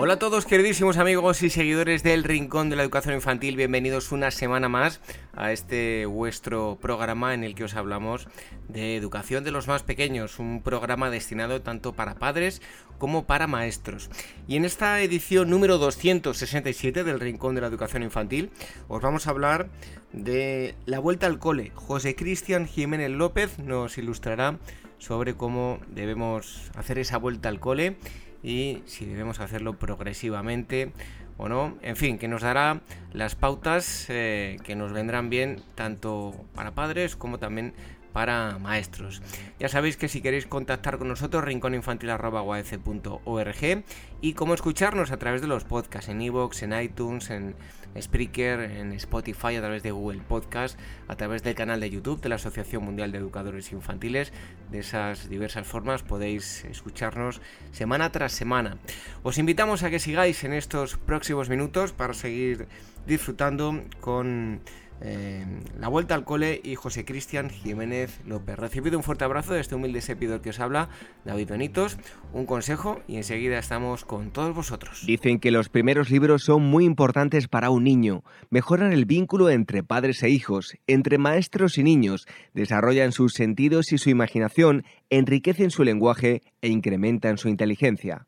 Hola a todos queridísimos amigos y seguidores del Rincón de la Educación Infantil, bienvenidos una semana más a este vuestro programa en el que os hablamos de educación de los más pequeños, un programa destinado tanto para padres como para maestros. Y en esta edición número 267 del Rincón de la Educación Infantil os vamos a hablar de la vuelta al cole. José Cristian Jiménez López nos ilustrará sobre cómo debemos hacer esa vuelta al cole y si debemos hacerlo progresivamente o no. En fin, que nos dará las pautas eh, que nos vendrán bien tanto para padres como también para maestros. Ya sabéis que si queréis contactar con nosotros, rincóninfantil.org y cómo escucharnos a través de los podcasts en iVoox, en iTunes, en Spreaker, en Spotify, a través de Google Podcast, a través del canal de YouTube de la Asociación Mundial de Educadores Infantiles. De esas diversas formas podéis escucharnos semana tras semana. Os invitamos a que sigáis en estos próximos minutos para seguir disfrutando con la vuelta al cole y José Cristian Jiménez López. Recibido un fuerte abrazo de este humilde servidor que os habla, David Benitos, un consejo y enseguida estamos con todos vosotros. Dicen que los primeros libros son muy importantes para un niño, mejoran el vínculo entre padres e hijos, entre maestros y niños, desarrollan sus sentidos y su imaginación, enriquecen su lenguaje e incrementan su inteligencia.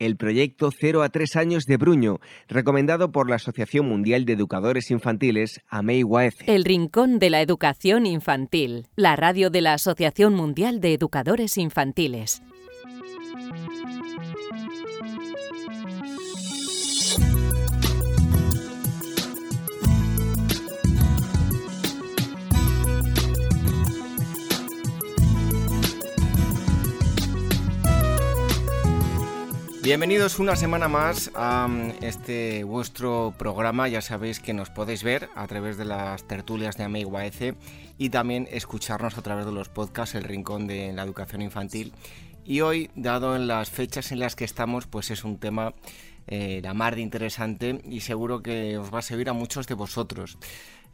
el proyecto 0 a 3 años de Bruño, recomendado por la Asociación Mundial de Educadores Infantiles, AMEI-UAEF. El Rincón de la Educación Infantil, la radio de la Asociación Mundial de Educadores Infantiles. Bienvenidos una semana más a mm, este vuestro programa. Ya sabéis que nos podéis ver a través de las tertulias de AMEIGUAEC y también escucharnos a través de los podcasts El Rincón de la Educación Infantil. Y hoy, dado en las fechas en las que estamos, pues es un tema eh, la mar de interesante y seguro que os va a servir a muchos de vosotros.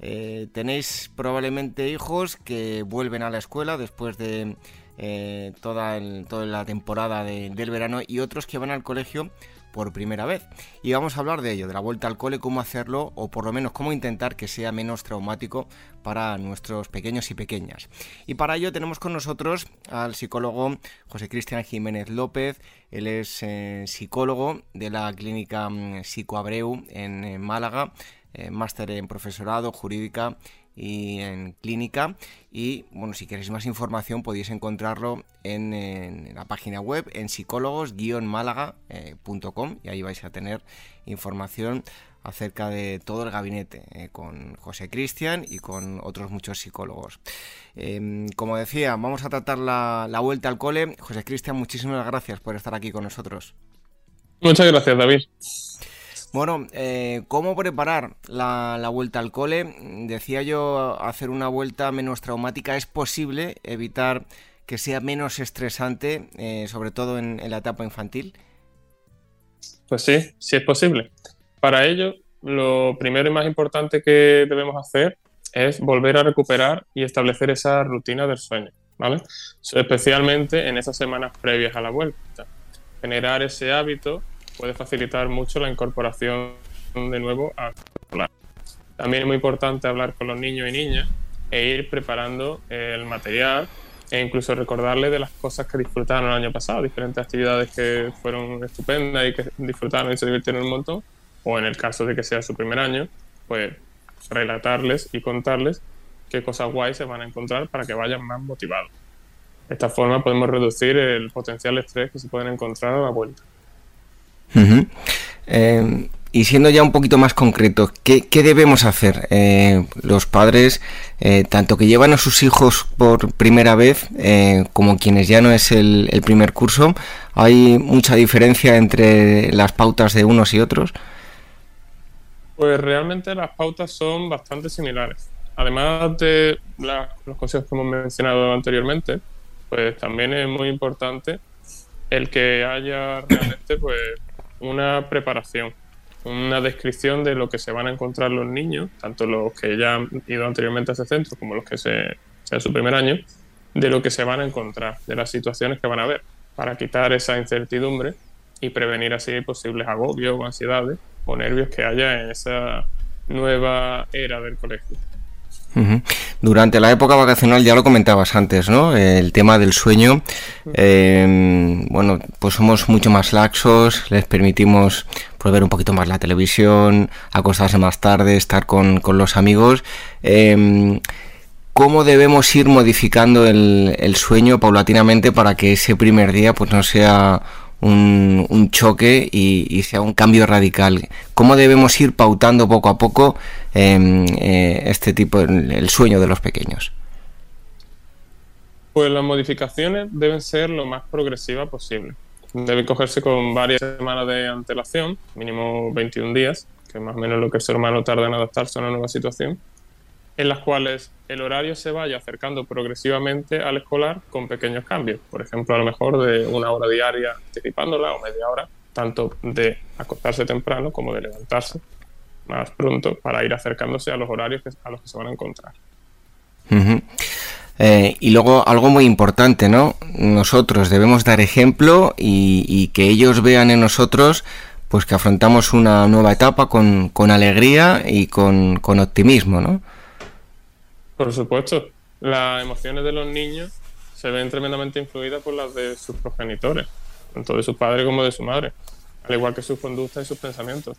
Eh, tenéis probablemente hijos que vuelven a la escuela después de eh, toda, toda, la temporada del verano y otros que van al colegio por primera vez. Y vamos a hablar de ello, de la vuelta al cole, cómo hacerlo o por lo menos cómo intentar que sea menos traumático para nuestros pequeños y pequeñas. Y para ello tenemos con nosotros al psicólogo José Cristian Jiménez López. Él es eh, psicólogo de la clínica mm, Psicoabreu en Málaga, eh, máster en profesorado, jurídica y en clínica. Y bueno, si queréis más información podéis encontrarlo en, la página web en psicólogos-málaga.com y ahí vais a tener información acerca de todo el gabinete eh, con José Cristian y con otros muchos psicólogos. Em, como decía, vamos a tratar la, la vuelta al cole. José Cristian, muchísimas gracias por estar aquí con nosotros. Muchas gracias, David. Bueno, eh, ¿cómo preparar la, vuelta al cole? Decía yo, hacer una vuelta menos traumática es posible, evitar que sea menos estresante, eh, sobre todo en, la etapa infantil. Pues sí, sí es posible. Para ello, lo primero y más importante que debemos hacer es volver a recuperar y establecer esa rutina del sueño, ¿vale? Especialmente en esas semanas previas a la vuelta. Generar ese hábito puede facilitar mucho la incorporación de nuevo a escolar. También es muy importante hablar con los niños y niñas e ir preparando el material e incluso recordarles de las cosas que disfrutaron el año pasado, diferentes actividades que fueron estupendas y que disfrutaron y se divirtieron un montón, o en el caso de que sea su primer año, pues relatarles y contarles qué cosas guays se van a encontrar para que vayan más motivados. De esta forma podemos reducir el potencial estrés que se pueden encontrar a la vuelta. Eh, y siendo ya un poquito más concreto, ¿qué, debemos hacer eh, los padres, eh, tanto que llevan a sus hijos por primera vez como quienes ya no es el, primer curso? ¿Hay mucha diferencia entre las pautas de unos y otros? Pues realmente las pautas son bastante similares. Además de los consejos que hemos mencionado anteriormente, pues también es muy importante el que haya realmente pues una preparación, una descripción de lo que se van a encontrar los niños, tanto los que ya han ido anteriormente a ese centro como los que se, sea su primer año, de lo que se van a encontrar, de las situaciones que van a ver, para quitar esa incertidumbre y prevenir así posibles agobios o ansiedades o nervios que haya en esa nueva era del colegio. Durante la época vacacional ya lo comentabas antes, ¿no? El tema del sueño. Em, bueno, pues somos mucho más laxos, les permitimos pues, ver un poquito más la televisión, acostarse más tarde, estar con, los amigos. Em, ¿Cómo debemos ir modificando el, el sueño paulatinamente para que ese primer día pues no sea un, choque y, sea un cambio radical. ¿Cómo debemos ir pautando poco a poco em, eh, este tipo, el sueño de los pequeños? Pues las modificaciones deben ser lo más progresivas posible. Debe cogerse con varias semanas de antelación, mínimo 21 días, que es más o menos lo que el ser humano tarda en adaptarse a una nueva situación en las cuales el horario se vaya acercando progresivamente al escolar con pequeños cambios. Por ejemplo, a lo mejor de una hora diaria anticipándola o media hora, tanto de acostarse temprano como de levantarse más pronto para ir acercándose a los horarios a los que se van a encontrar. Eh, y luego algo muy importante, ¿no? Nosotros debemos dar ejemplo y, que ellos vean en nosotros pues que afrontamos una nueva etapa con, alegría y con, con optimismo, ¿no? Por supuesto, las emociones de los niños se ven tremendamente influidas por las de sus progenitores, tanto de su padre como de su madre, al igual que sus conductas y sus pensamientos.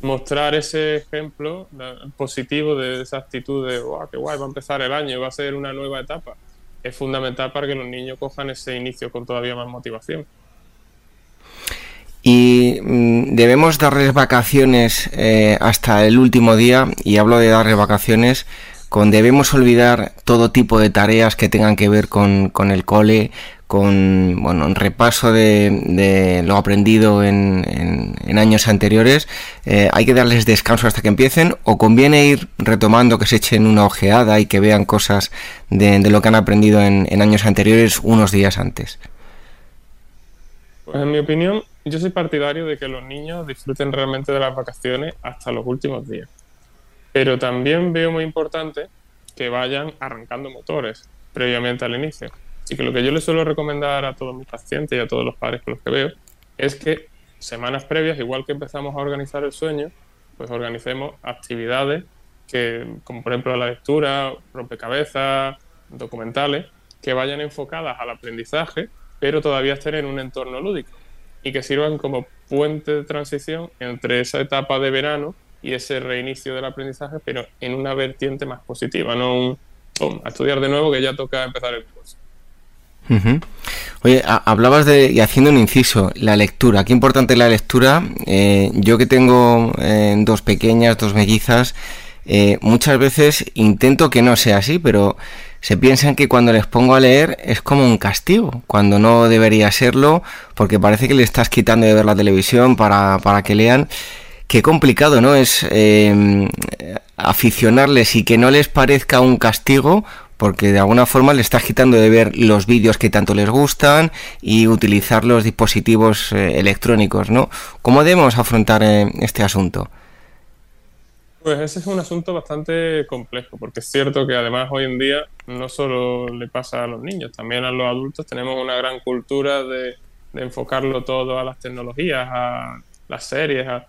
Mostrar ese ejemplo positivo de esa actitud de, wow, qué guay, va a empezar el año, va a ser una nueva etapa, es fundamental para que los niños cojan ese inicio con todavía más motivación. Y mm, debemos darles vacaciones eh, hasta el último día, y hablo de darles vacaciones con debemos olvidar todo tipo de tareas que tengan que ver con, el cole, con bueno, un repaso de, lo aprendido en, años anteriores. Eh, hay que darles descanso hasta que empiecen o conviene ir retomando, que se echen una ojeada y que vean cosas de, lo que han aprendido en, en, años anteriores unos días antes. Pues en mi opinión, yo soy partidario de que los niños disfruten realmente de las vacaciones hasta los últimos días. Pero también veo muy importante que vayan arrancando motores previamente al inicio. Así que lo que yo les suelo recomendar a todos mis pacientes y a todos los padres con los que veo es que semanas previas, igual que empezamos a organizar el sueño, pues organicemos actividades que, como por ejemplo la lectura, rompecabezas, documentales, que vayan enfocadas al aprendizaje, pero todavía estén en un entorno lúdico y que sirvan como puente de transición entre esa etapa de verano y ese reinicio del aprendizaje, pero en una vertiente más positiva, no un a estudiar de nuevo que ya toca empezar el curso. Oye, hablabas de, y haciendo un inciso, la lectura. Qué importante la lectura. Eh, yo que tengo eh, dos pequeñas, dos mellizas, eh, muchas veces intento que no sea así, pero se piensan que cuando les pongo a leer es como un castigo, cuando no debería serlo, porque parece que le estás quitando de ver la televisión para, para que lean. Qué complicado, ¿no? Es eh, aficionarles y que no les parezca un castigo, porque de alguna forma le estás quitando de ver los vídeos que tanto les gustan y utilizar los dispositivos eh, electrónicos, ¿no? ¿Cómo debemos afrontar eh, este asunto? Pues ese es un asunto bastante complejo, porque es cierto que además hoy en día no solo le pasa a los niños, también a los adultos tenemos una gran cultura de, enfocarlo todo a las tecnologías, a las series, a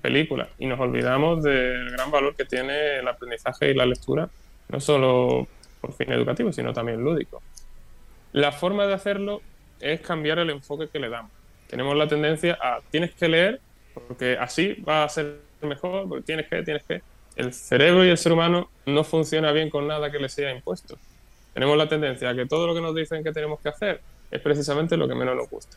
películas, y nos olvidamos del gran valor que tiene el aprendizaje y la lectura, no solo por fin educativo, sino también lúdico. La forma de hacerlo es cambiar el enfoque que le damos. Tenemos la tendencia a tienes que leer porque así va a ser mejor, porque tienes que, tienes que. El cerebro y el ser humano no funciona bien con nada que le sea impuesto. Tenemos la tendencia a que todo lo que nos dicen que tenemos que hacer es precisamente lo que menos nos gusta.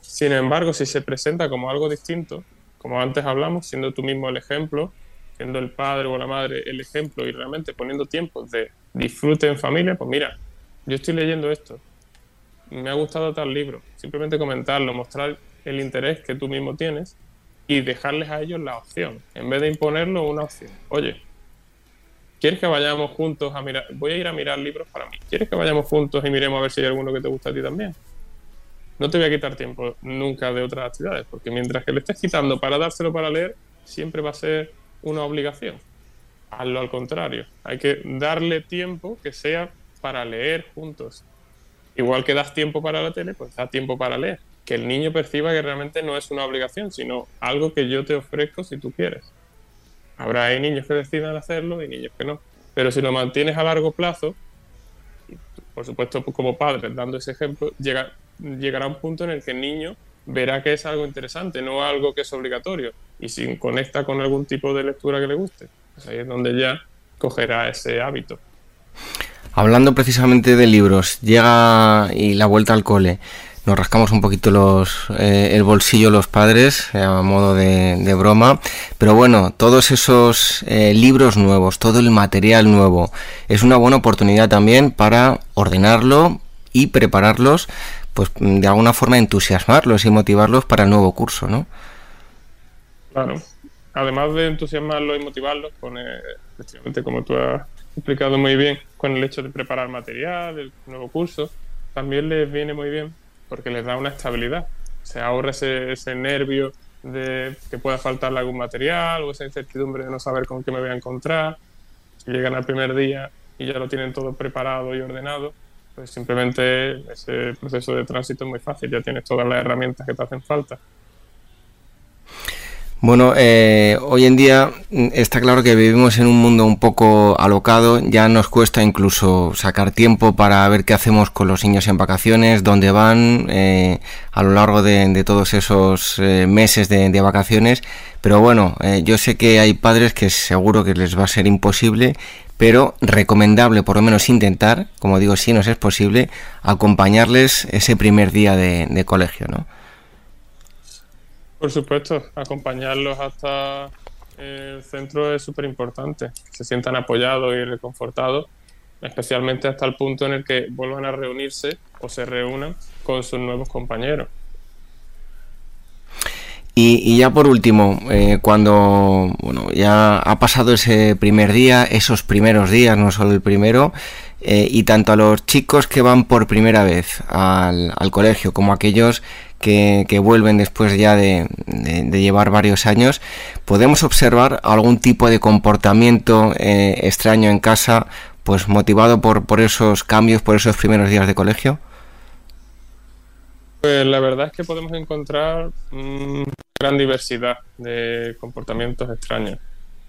Sin embargo, si se presenta como algo distinto, como antes hablamos, siendo tú mismo el ejemplo, siendo el padre o la madre el ejemplo y realmente poniendo tiempo de disfrute en familia, pues mira, yo estoy leyendo esto, me ha gustado tal libro, simplemente comentarlo, mostrar el interés que tú mismo tienes y dejarles a ellos la opción, en vez de imponerlo una opción. Oye, ¿quieres que vayamos juntos a mirar? Voy a ir a mirar libros para mí. ¿Quieres que vayamos juntos y miremos a ver si hay alguno que te gusta a ti también? No te voy a quitar tiempo nunca de otras actividades, porque mientras que le estés quitando para dárselo para leer, siempre va a ser una obligación. Hazlo al contrario. Hay que darle tiempo que sea para leer juntos. Igual que das tiempo para la tele, pues da tiempo para leer que el niño perciba que realmente no es una obligación, sino algo que yo te ofrezco si tú quieres. Habrá hay niños que decidan hacerlo y niños que no. Pero si lo mantienes a largo plazo, por supuesto pues como padre, dando ese ejemplo, llega, llegará un punto en el que el niño verá que es algo interesante, no algo que es obligatorio. Y si conecta con algún tipo de lectura que le guste, pues ahí es donde ya cogerá ese hábito. Hablando precisamente de libros, llega y la vuelta al cole nos rascamos un poquito los, eh, el bolsillo los padres eh, a modo de, broma pero bueno todos esos eh, libros nuevos todo el material nuevo es una buena oportunidad también para ordenarlo y prepararlos pues de alguna forma entusiasmarlos y motivarlos para el nuevo curso no claro además de entusiasmarlos y motivarlos con efectivamente como tú has explicado muy bien con el hecho de preparar material el nuevo curso también les viene muy bien porque les da una estabilidad. Se ahorra ese, ese nervio de que pueda faltarle algún material o esa incertidumbre de no saber con qué me voy a encontrar. Si llegan al primer día y ya lo tienen todo preparado y ordenado, pues simplemente ese proceso de tránsito es muy fácil, ya tienes todas las herramientas que te hacen falta. Bueno, eh, hoy en día mm, está claro que vivimos en un mundo un poco alocado, ya nos cuesta incluso sacar tiempo para ver qué hacemos con los niños en vacaciones, dónde van eh, a lo largo de, todos esos eh, meses de, vacaciones, pero bueno, yo sé que hay padres que seguro que les va a ser imposible, pero recomendable por lo menos intentar, como digo, si nos es posible, acompañarles ese primer día de colegio, ¿no? Por supuesto, acompañarlos hasta el centro es súper importante, se sientan apoyados y reconfortados, especialmente hasta el punto en el que vuelvan a reunirse o se reúnan con sus nuevos compañeros. Y, ya por último, eh, cuando bueno, ya ha pasado ese primer día, esos primeros días, no solo el primero, eh, y tanto a los chicos que van por primera vez al, colegio como a aquellos que, vuelven después ya de, llevar varios años, podemos observar algún tipo de comportamiento eh, extraño en casa, pues motivado por, por esos cambios, por esos primeros días de colegio? Pues la verdad es que podemos encontrar una gran diversidad de comportamientos extraños.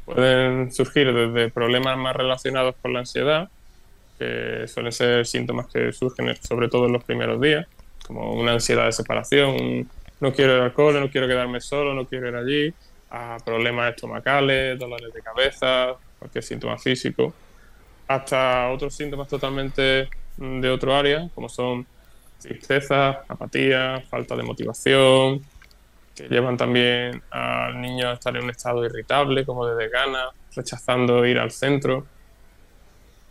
Pueden surgir desde problemas más relacionados con la ansiedad, que suelen ser síntomas que surgen sobre todo en los primeros días, como una ansiedad de separación, no quiero ir al cole, no quiero quedarme solo, no quiero ir allí, a problemas estomacales, dolores de cabeza, cualquier síntoma físico, hasta otros síntomas totalmente mm, de otro área, como son tristeza, apatía, falta de motivación, que llevan también al niño a estar en un estado irritable, como de desgana, rechazando ir al centro.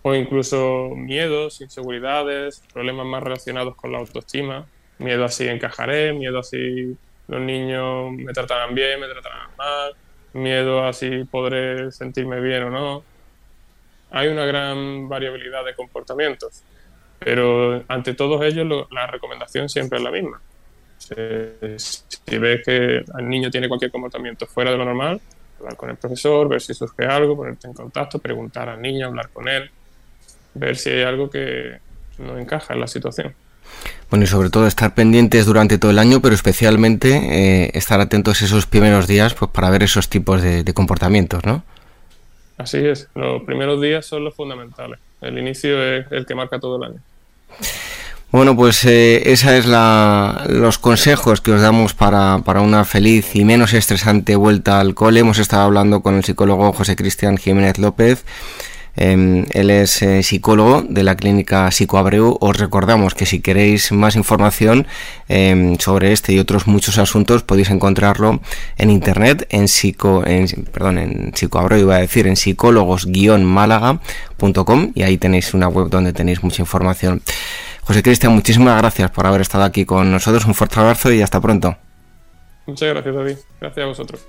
o incluso miedos, inseguridades, problemas más relacionados con la autoestima, miedo a si encajaré, miedo a si los niños me tratarán bien, me tratarán mal, miedo a si podré sentirme bien o no. Hay una gran variabilidad de comportamientos, pero ante todos ellos la recomendación siempre es la misma. Si, si ves que el niño tiene cualquier comportamiento fuera de lo normal, hablar con el profesor, ver si surge algo, ponerte en contacto, preguntar al niño, hablar con él, ver si hay algo que no encaja en la situación. Bueno, y sobre todo estar pendientes durante todo el año, pero especialmente eh, estar atentos esos primeros días pues, para ver esos tipos de, comportamientos, ¿no? Así es, los primeros días son los fundamentales. El inicio es el que marca todo el año. Bueno, pues eh, esa es la, los consejos que os damos para, para, una feliz y menos estresante vuelta al cole. Hemos estado hablando con el psicólogo José Cristian Jiménez López. Em, él es eh, psicólogo de la clínica Psicoabreu. Os recordamos que si queréis más información em, sobre este y otros muchos asuntos podéis encontrarlo en internet en psico, perdón, en Psicoabreu iba a decir en psicólogos-málaga.com y ahí tenéis una web donde tenéis mucha información. José Cristian, muchísimas gracias por haber estado aquí con nosotros. Un fuerte abrazo y hasta pronto. Muchas gracias, David. Gracias a vosotros.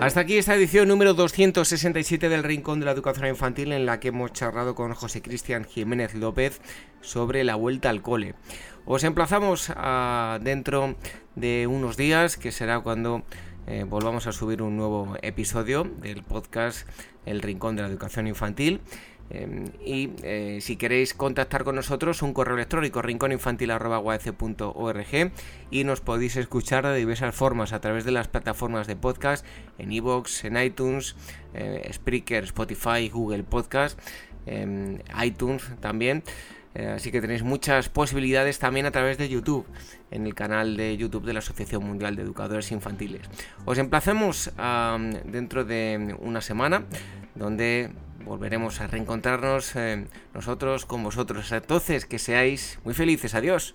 Hasta aquí esta edición número 267 del Rincón de la Educación Infantil en la que hemos charlado con José Cristian Jiménez López sobre la vuelta al cole. Os emplazamos a dentro de unos días, que será cuando eh, volvamos a subir un nuevo episodio del podcast El Rincón de la Educación Infantil. Em, y eh, si queréis contactar con nosotros, un correo electrónico rincóninfantil.org y nos podéis escuchar de diversas formas a través de las plataformas de podcast en iVoox, en iTunes, eh, Spreaker, Spotify, Google Podcast, em, iTunes también. Eh, así que tenéis muchas posibilidades también a través de YouTube, en el canal de YouTube de la Asociación Mundial de Educadores Infantiles. Os emplacemos dentro de una semana, donde volveremos a reencontrarnos eh, nosotros con vosotros. Entonces, que seáis muy felices. Adiós.